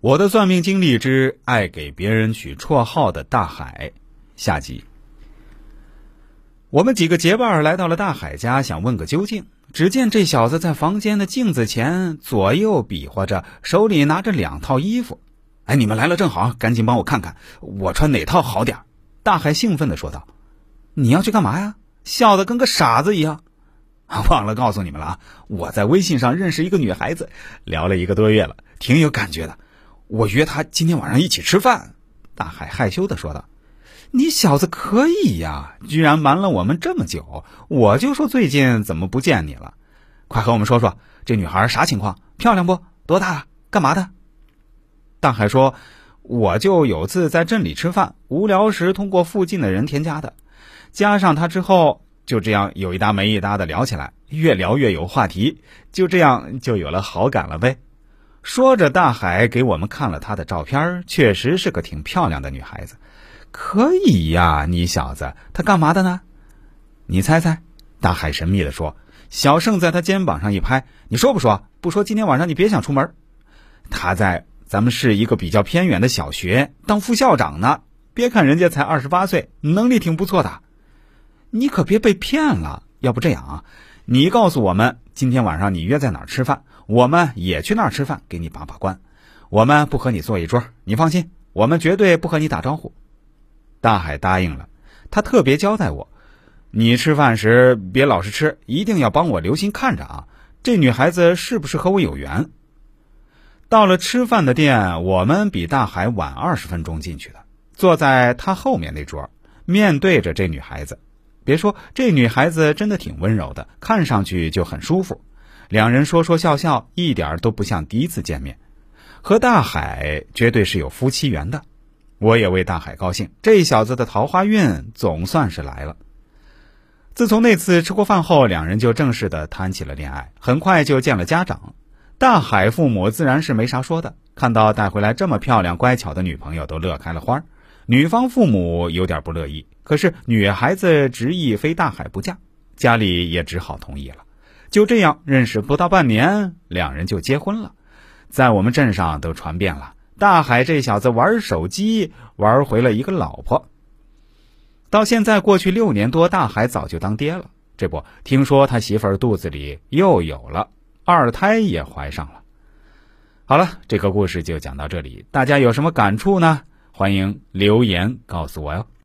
我的算命经历之爱给别人取绰号的大海下集。我们几个结伴来到了大海家，想问个究竟。只见这小子在房间的镜子前左右比划着，手里拿着两套衣服。哎，你们来了正好，赶紧帮我看看，我穿哪套好点大海兴奋的说道：“你要去干嘛呀？笑得跟个傻子一样。忘了告诉你们了啊，我在微信上认识一个女孩子，聊了一个多月了，挺有感觉的。”我约他今天晚上一起吃饭，大海害羞的说道：“你小子可以呀，居然瞒了我们这么久。我就说最近怎么不见你了？快和我们说说，这女孩啥情况？漂亮不？多大？干嘛的？”大海说：“我就有次在镇里吃饭，无聊时通过附近的人添加的，加上他之后，就这样有一搭没一搭的聊起来，越聊越有话题，就这样就有了好感了呗。”说着，大海给我们看了她的照片，确实是个挺漂亮的女孩子。可以呀，你小子，她干嘛的呢？你猜猜。大海神秘的说。小盛在他肩膀上一拍：“你说不说？不说，今天晚上你别想出门。”他在咱们市一个比较偏远的小学当副校长呢。别看人家才二十八岁，能力挺不错的。你可别被骗了。要不这样啊，你告诉我们今天晚上你约在哪儿吃饭？我们也去那儿吃饭，给你把把关。我们不和你坐一桌，你放心，我们绝对不和你打招呼。大海答应了，他特别交代我，你吃饭时别老是吃，一定要帮我留心看着啊。这女孩子是不是和我有缘？到了吃饭的店，我们比大海晚二十分钟进去的，坐在他后面那桌，面对着这女孩子。别说这女孩子真的挺温柔的，看上去就很舒服。两人说说笑笑，一点都不像第一次见面。和大海绝对是有夫妻缘的，我也为大海高兴。这小子的桃花运总算是来了。自从那次吃过饭后，两人就正式的谈起了恋爱，很快就见了家长。大海父母自然是没啥说的，看到带回来这么漂亮乖巧的女朋友，都乐开了花。女方父母有点不乐意，可是女孩子执意非大海不嫁，家里也只好同意了。就这样认识不到半年，两人就结婚了，在我们镇上都传遍了。大海这小子玩手机玩回了一个老婆。到现在过去六年多，大海早就当爹了。这不，听说他媳妇儿肚子里又有了二胎，也怀上了。好了，这个故事就讲到这里，大家有什么感触呢？欢迎留言告诉我哟。